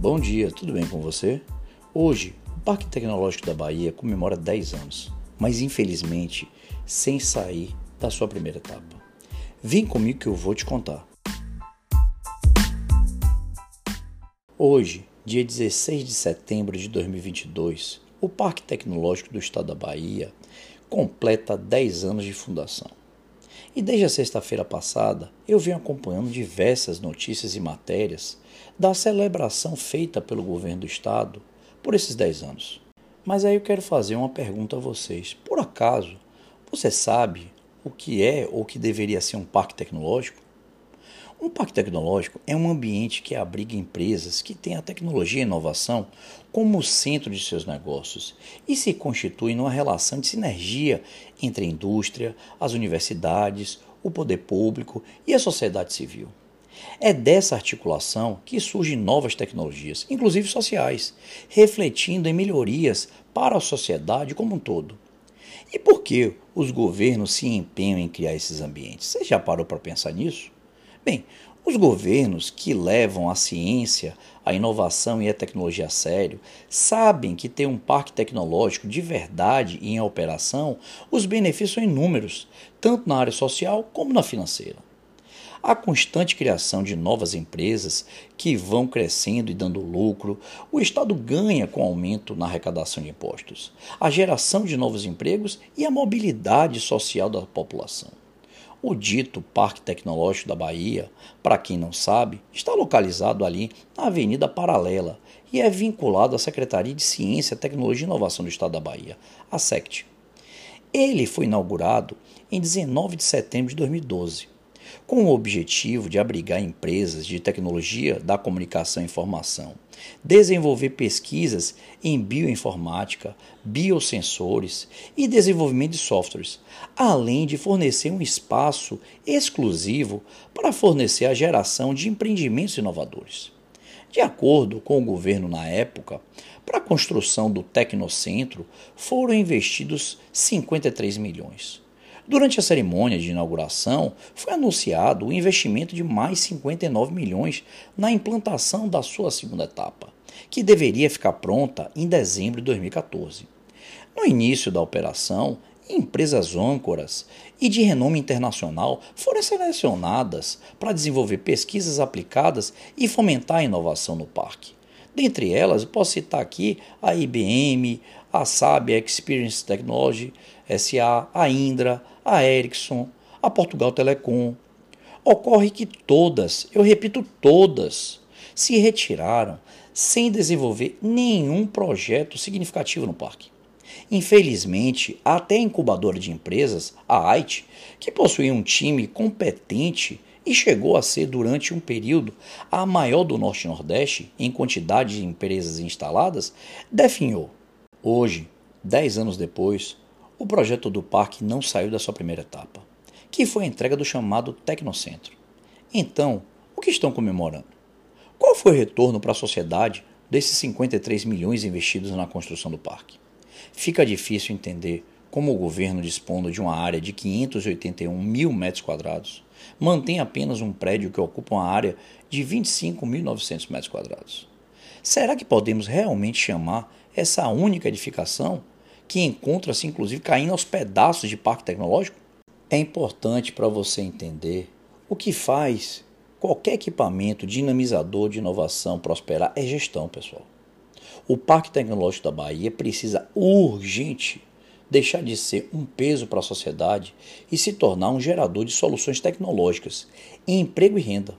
Bom dia, tudo bem com você? Hoje, o Parque Tecnológico da Bahia comemora 10 anos, mas infelizmente sem sair da sua primeira etapa. Vem comigo que eu vou te contar. Hoje, dia 16 de setembro de 2022, o Parque Tecnológico do Estado da Bahia completa 10 anos de fundação. E desde a sexta-feira passada, eu venho acompanhando diversas notícias e matérias da celebração feita pelo governo do estado por esses 10 anos. Mas aí eu quero fazer uma pergunta a vocês. Por acaso, você sabe o que é ou que deveria ser um parque tecnológico? Um parque tecnológico é um ambiente que abriga empresas que têm a tecnologia e a inovação como centro de seus negócios e se constitui numa relação de sinergia entre a indústria, as universidades, o poder público e a sociedade civil. É dessa articulação que surgem novas tecnologias, inclusive sociais, refletindo em melhorias para a sociedade como um todo. E por que os governos se empenham em criar esses ambientes? Você já parou para pensar nisso? Bem, os governos que levam a ciência, a inovação e a tecnologia a sério sabem que ter um parque tecnológico de verdade em operação, os benefícios são inúmeros, tanto na área social como na financeira. A constante criação de novas empresas que vão crescendo e dando lucro, o Estado ganha com o aumento na arrecadação de impostos, a geração de novos empregos e a mobilidade social da população. O dito Parque Tecnológico da Bahia, para quem não sabe, está localizado ali na Avenida Paralela e é vinculado à Secretaria de Ciência, Tecnologia e Inovação do Estado da Bahia, a SECT. Ele foi inaugurado em 19 de setembro de 2012 com o objetivo de abrigar empresas de tecnologia da comunicação e informação, desenvolver pesquisas em bioinformática, biosensores e desenvolvimento de softwares, além de fornecer um espaço exclusivo para fornecer a geração de empreendimentos inovadores. De acordo com o governo na época, para a construção do Tecnocentro foram investidos 53 milhões. Durante a cerimônia de inauguração, foi anunciado o investimento de mais 59 milhões na implantação da sua segunda etapa, que deveria ficar pronta em dezembro de 2014. No início da operação, empresas âncoras e de renome internacional foram selecionadas para desenvolver pesquisas aplicadas e fomentar a inovação no parque. Dentre elas, posso citar aqui a IBM, a SAB Experience Technology SA, a Indra, a Ericsson, a Portugal Telecom. Ocorre que todas, eu repito, todas, se retiraram sem desenvolver nenhum projeto significativo no parque. Infelizmente, até a incubadora de empresas, a AIT, que possuía um time competente e chegou a ser, durante um período, a maior do Norte Nordeste em quantidade de empresas instaladas, definhou. Hoje, dez anos depois, o projeto do parque não saiu da sua primeira etapa, que foi a entrega do chamado Tecnocentro. Então, o que estão comemorando? Qual foi o retorno para a sociedade desses 53 milhões investidos na construção do parque? Fica difícil entender como o governo, dispondo de uma área de 581 mil metros quadrados, mantém apenas um prédio que ocupa uma área de 25.900 metros quadrados. Será que podemos realmente chamar essa única edificação que encontra-se inclusive caindo aos pedaços de parque tecnológico? É importante para você entender o que faz qualquer equipamento dinamizador de inovação prosperar é gestão, pessoal. O Parque Tecnológico da Bahia precisa urgente deixar de ser um peso para a sociedade e se tornar um gerador de soluções tecnológicas, emprego e renda.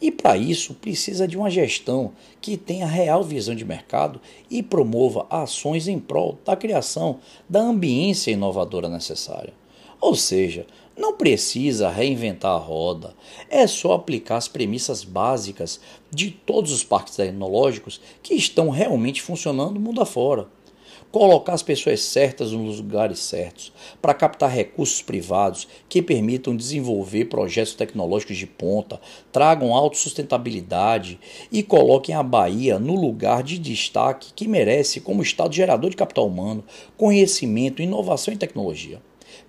E para isso precisa de uma gestão que tenha real visão de mercado e promova ações em prol da criação da ambiência inovadora necessária. Ou seja, não precisa reinventar a roda, é só aplicar as premissas básicas de todos os parques tecnológicos que estão realmente funcionando mundo afora colocar as pessoas certas nos lugares certos, para captar recursos privados que permitam desenvolver projetos tecnológicos de ponta, tragam autossustentabilidade e coloquem a Bahia no lugar de destaque que merece como Estado gerador de capital humano, conhecimento, inovação e tecnologia.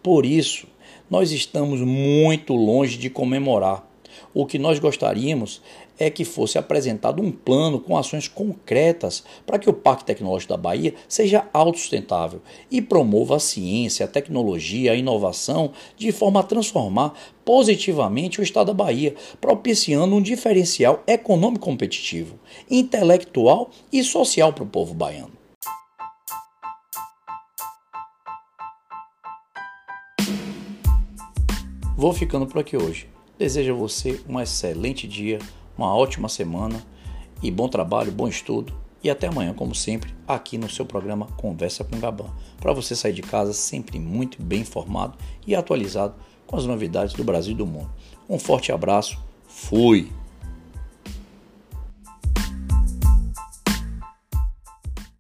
Por isso, nós estamos muito longe de comemorar O que nós gostaríamos é que fosse apresentado um plano com ações concretas para que o Parque Tecnológico da Bahia seja autossustentável e promova a ciência, a tecnologia, a inovação de forma a transformar positivamente o estado da Bahia, propiciando um diferencial econômico competitivo, intelectual e social para o povo baiano. Vou ficando por aqui hoje. Desejo a você um excelente dia, uma ótima semana e bom trabalho, bom estudo. E até amanhã, como sempre, aqui no seu programa Conversa com Gabão, para você sair de casa sempre muito bem informado e atualizado com as novidades do Brasil e do mundo. Um forte abraço, fui!